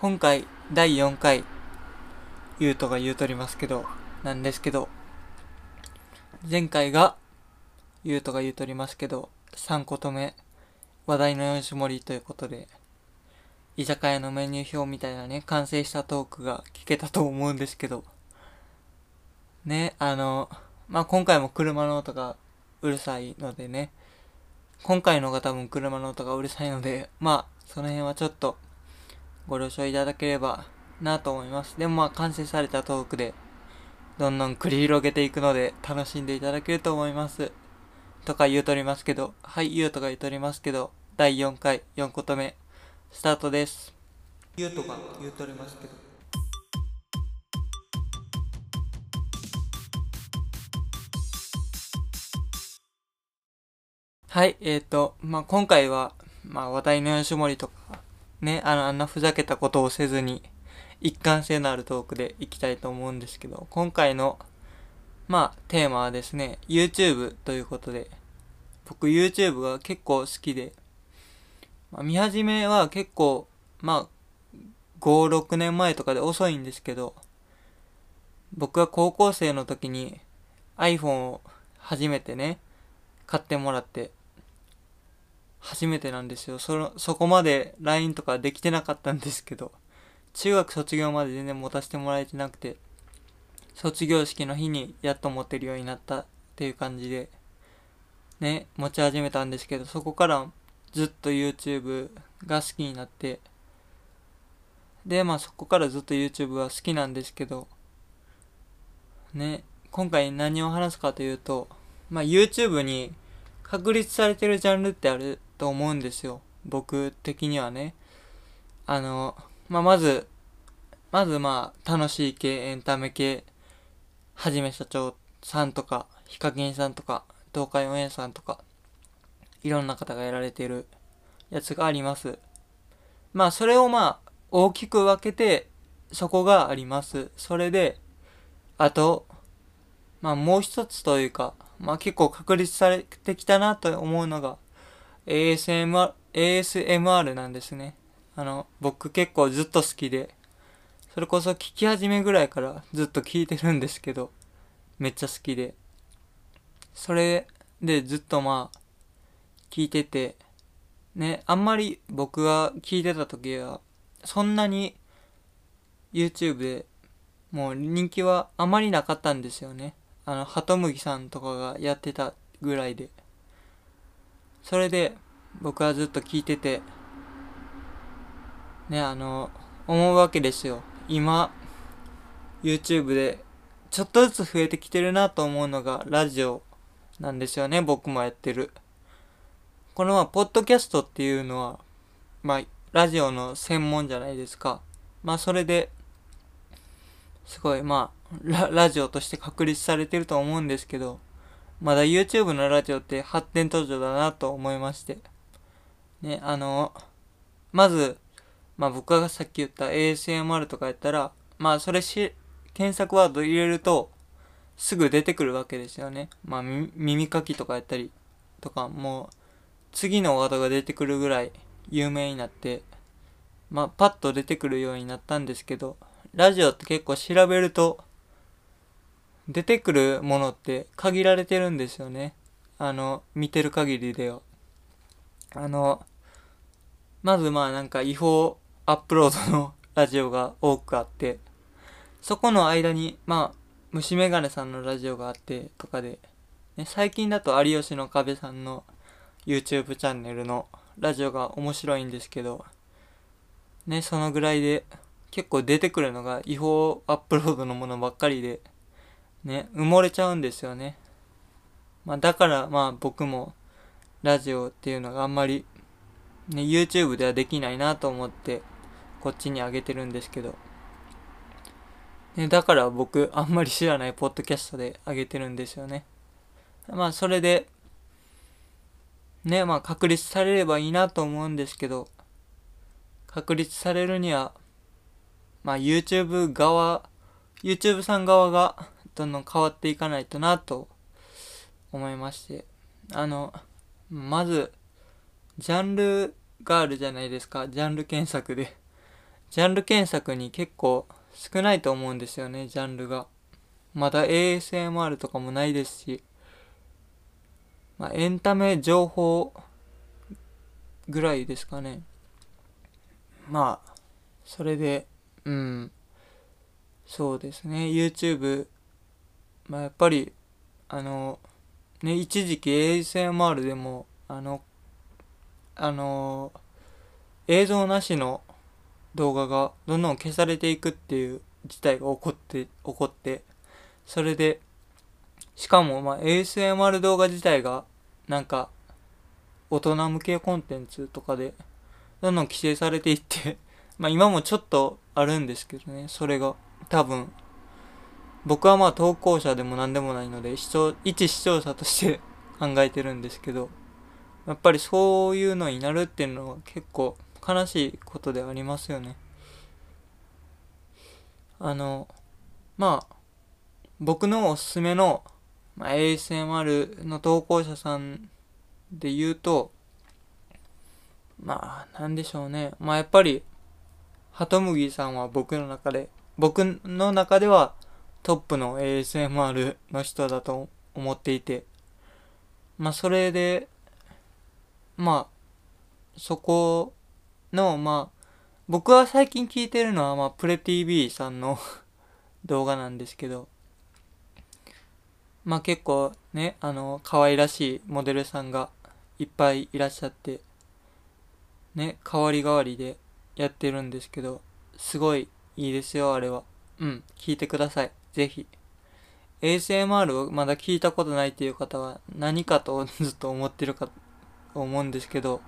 今回第4回ゆうとが言うとりますけどなんですけど前回がゆうとが言うとりますけど3個目話題の4種盛りということで居酒屋のメニュー表みたいなね完成したトークが聞けたと思うんですけどねあのまあ今回も車の音がうるさいのでね今回のが多分車の音がうるさいのでまあその辺はちょっとご了承いただければなと思います。でもまあ完成されたトークでどんどん繰り広げていくので楽しんでいただけると思います。とか言うとりますけど、はい、言うとか言うとりますけど、第4回4こと目、スタートです。言うとか言うとりますけど。はい、えっ、ー、と、まあ、今回は、まあ、話題の吉森とか、ね、あの、あんなふざけたことをせずに、一貫性のあるトークでいきたいと思うんですけど、今回の、まあ、テーマはですね、YouTube ということで、僕 YouTube が結構好きで、まあ、見始めは結構、まあ、5、6年前とかで遅いんですけど、僕が高校生の時に iPhone を初めてね、買ってもらって、初めてなんですよ。その、そこまで LINE とかできてなかったんですけど、中学卒業まで全然持たせてもらえてなくて、卒業式の日にやっと持てるようになったっていう感じで、ね、持ち始めたんですけど、そこからずっと YouTube が好きになって、で、まあそこからずっと YouTube は好きなんですけど、ね、今回何を話すかというと、まあ YouTube に確立されてるジャンルってあると思うんですよ。僕的にはね。あの、まあ、まず、まずまあ、楽しい系、エンタメ系、はじめ社長さんとか、ヒカキンさんとか、東海オンエアさんとか、いろんな方がやられてるやつがあります。まあ、それをまあ、大きく分けて、そこがあります。それで、あと、まあ、もう一つというか、まあ結構確立されてきたなと思うのが、ASMR、ASMR なんですね。あの、僕結構ずっと好きで、それこそ聞き始めぐらいからずっと聞いてるんですけど、めっちゃ好きで。それでずっとまあ、聞いてて、ね、あんまり僕が聞いてた時は、そんなに YouTube でもう人気はあまりなかったんですよね。あの、ハトムギさんとかがやってたぐらいで。それで、僕はずっと聞いてて、ね、あの、思うわけですよ。今、YouTube で、ちょっとずつ増えてきてるなと思うのが、ラジオなんですよね、僕もやってる。このまあ、ポッドキャストっていうのは、まあ、ラジオの専門じゃないですか。まあ、それで、すごい、まあラ、ラジオとして確立されてると思うんですけど、まだ YouTube のラジオって発展途上だなと思いまして。ね、あの、まず、まあ僕がさっき言った ASMR とかやったら、まあそれし、検索ワード入れると、すぐ出てくるわけですよね。まあ耳かきとかやったりとか、もう、次のワードが出てくるぐらい有名になって、まあパッと出てくるようになったんですけど、ラジオって結構調べると、出てくるものって限られてるんですよね。あの、見てる限りでは。あの、まずまあなんか違法アップロードのラジオが多くあって、そこの間に、まあ、虫眼鏡さんのラジオがあってとかで、ね、最近だと有吉の壁さんの YouTube チャンネルのラジオが面白いんですけど、ね、そのぐらいで結構出てくるのが違法アップロードのものばっかりで、ね、埋もれちゃうんですよね。まあだからまあ僕もラジオっていうのがあんまりね、YouTube ではできないなと思ってこっちに上げてるんですけど。ね、だから僕あんまり知らないポッドキャストで上げてるんですよね。まあそれで、ね、まあ確立されればいいなと思うんですけど、確立されるには、まあ YouTube 側、YouTube さん側がどんどん変わっていかないとなと思いまして。あの、まず、ジャンルがあるじゃないですか。ジャンル検索で。ジャンル検索に結構少ないと思うんですよね、ジャンルが。まだ ASMR とかもないですし、まあ、エンタメ情報ぐらいですかね。まあ、それで、うん、そうですね、YouTube、まあやっぱり、あの、ね、一時期 ASMR でも、あの、あの、映像なしの動画がどんどん消されていくっていう事態が起こって、起こって、それで、しかも、まあ、ASMR 動画自体が、なんか、大人向けコンテンツとかで、どんどん規制されていって まあ今もちょっとあるんですけどね、それが。多分、僕はまあ投稿者でも何でもないので、視聴、一視聴者として 考えてるんですけど、やっぱりそういうのになるっていうのは結構悲しいことでありますよね。あの、まあ、僕のおすすめの、まあ、ASMR の投稿者さんで言うと、まあ、なんでしょうね。まあ、やっぱり、ハトムギさんは僕の中で、僕の中ではトップの ASMR の人だと思っていて、まあ、それで、まあ、そこの、まあ、僕は最近聞いてるのは、まあ、プレ TV さんの 動画なんですけど、まあ結構ね、あの、可愛らしいモデルさんがいっぱいいらっしゃって、ね、代わり代わりでやってるんですけど、すごいいいですよ、あれは。うん、聞いてください。ぜひ。ASMR をまだ聞いたことないっていう方は何かと ずっと思ってるか思うんですけど、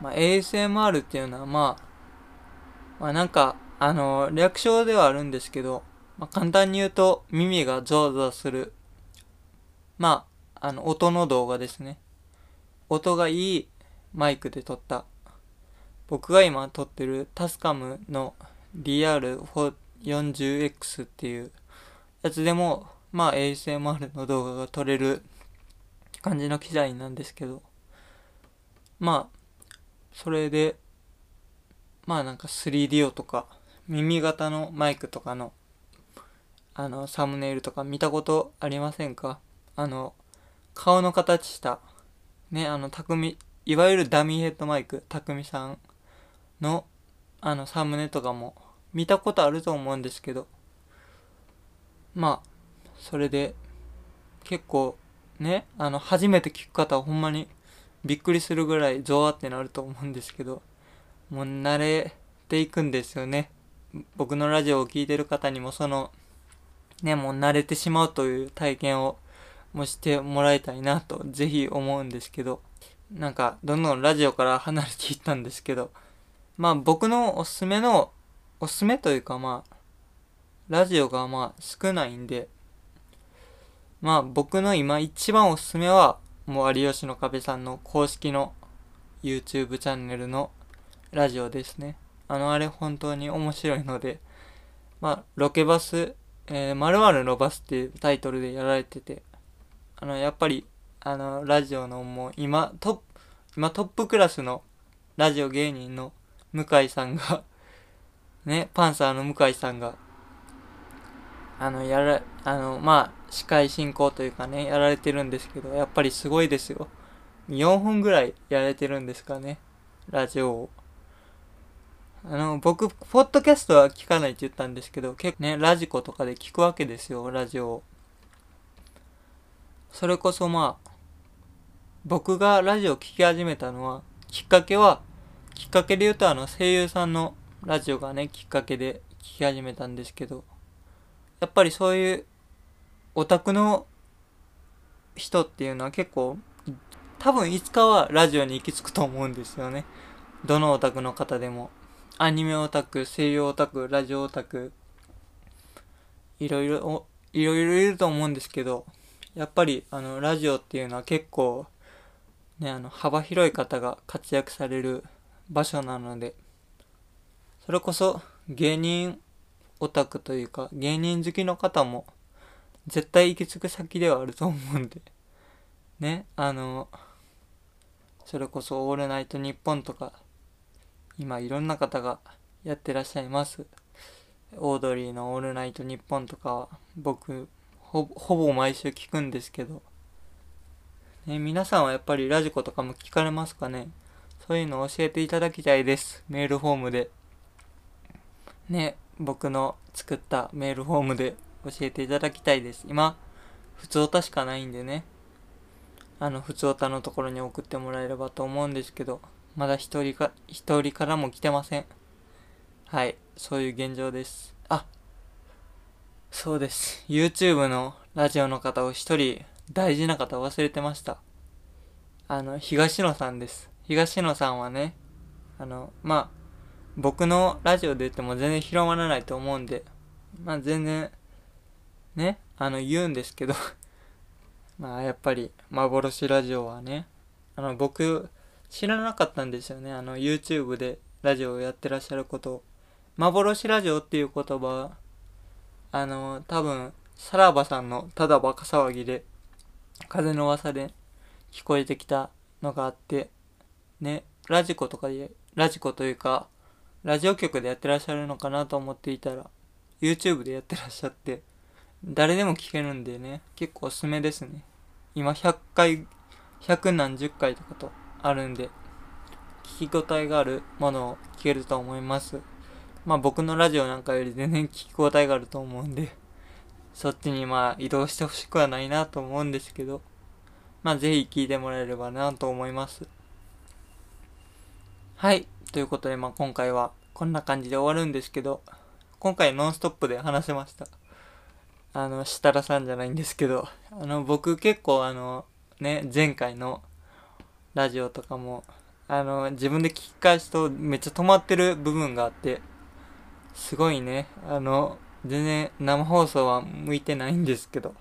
まあ、ASMR っていうのはまあ、まあなんか、あの、略称ではあるんですけど、まあ簡単に言うと耳がゾワゾワする、まあ、あの、音の動画ですね。音がいいマイクで撮った。僕が今撮ってるタスカムの DR4 40X っていうやつでも、まあ ASMR の動画が撮れる感じの機材なんですけど、まあ、それで、まあなんか 3DO とか、耳型のマイクとかの、あの、サムネイルとか見たことありませんか？あの、顔の形した、ね、あの、匠、いわゆるダミーヘッドマイク、匠さんの、あの、サムネとかも見たことあると思うんですけど、まあ、それで、結構、ね、あの、初めて聞く方はほんまにびっくりするぐらいゾワってなると思うんですけど、もう慣れていくんですよね。僕のラジオを聴いてる方にもその、ね、もう慣れてしまうという体験をもしてもらいたいなとぜひ思うんですけど、なんかどんどんラジオから離れていったんですけど、まあ僕のおすすめの、おすすめというかまあ、ラジオがまあ少ないんで、まあ僕の今一番おすすめは、もう有吉の壁さんの公式の YouTube チャンネルのラジオですね。あのあれ本当に面白いので、まあロケバス、えー、〇〇のバスっていうタイトルでやられてて、あのやっぱり、あのラジオのもう今トップ、今トップクラスのラジオ芸人の向井さんがね、パンサーの向井さんが、あの、やら、あの、まあ、司会進行というかね、やられてるんですけど、やっぱりすごいですよ。4分ぐらいやられてるんですかね、ラジオを。あの、僕、ポッドキャストは聞かないって言ったんですけど、結構ね、ラジコとかで聞くわけですよ、ラジオを。それこそまあ、僕がラジオを聴き始めたのは、きっかけは、きっかけで言うとあの声優さんのラジオがね、きっかけで聴き始めたんですけど、やっぱりそういうオタクの人っていうのは結構多分いつかはラジオに行き着くと思うんですよね。どのオタクの方でも。アニメオタク、声優オタク、ラジオオタク、いろいろ、いろいろいると思うんですけど、やっぱりあのラジオっていうのは結構ね、あの幅広い方が活躍される場所なので、それこそ芸人オタクというか芸人好きの方も絶対行き着く先ではあると思うんで、ね、あの、それこそオールナイトニッポンとか、今いろんな方がやってらっしゃいます。オードリーの「オールナイトニッポン」とかは僕ほぼ毎週聞くんですけど、ね、皆さんはやっぱりラジコとかも聞かれますかね？そういうのを教えていただきたいです。メールフォームで。ね僕の作ったメールフォームで教えていただきたいです。今普通歌しかないんでね。あの普通歌のところに送ってもらえればと思うんですけどまだ一人か一人からも来てません。はいそういう現状です。あそうです。YouTube のラジオの方を一人大事な方忘れてました。あの東野さんです。東野さんはねあのまあ僕のラジオで言っても全然広まらないと思うんで、まあ全然、ね、あの言うんですけど まあやっぱり幻ラジオはね、あの僕知らなかったんですよね、あの YouTube でラジオをやってらっしゃることを。幻ラジオっていう言葉、あの多分、さらばさんのただバカ騒ぎで、風の噂で聞こえてきたのがあって、ね、ラジコとかで、ラジコというか、ラジオ局でやってらっしゃるのかなと思っていたら、YouTube でやってらっしゃって、誰でも聞けるんでね、結構おすすめですね。今100回、100何十回とかとあるんで、聞き応えがあるものを聞けると思います。まあ僕のラジオなんかより全然聞き応えがあると思うんで、そっちにまあ移動してほしくはないなと思うんですけど、まあぜひ聞いてもらえればなと思います。はい。ということで、まあ、今回はこんな感じで終わるんですけど、今回ノンストップで話せました。あの、設楽さんじゃないんですけど、あの、僕結構あの、ね、前回のラジオとかも、あの、自分で聞き返すとめっちゃ止まってる部分があって、すごいね、あの、全然生放送は向いてないんですけど、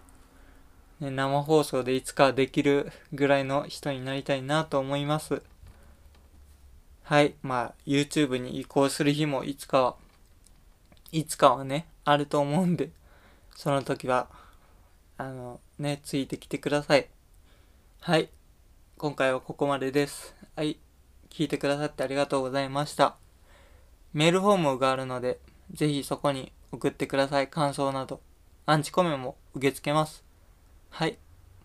ね、生放送でいつかできるぐらいの人になりたいなと思います。はい。まあ、YouTube に移行する日もいつかは、いつかはね、あると思うんで、その時は、あの、ね、ついてきてください。はい。今回はここまでです。はい。聞いてくださってありがとうございました。メールフォームがあるので、ぜひそこに送ってください。感想など。アンチコメも受け付けます。はい。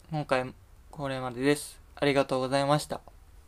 今回これまでです。ありがとうございました。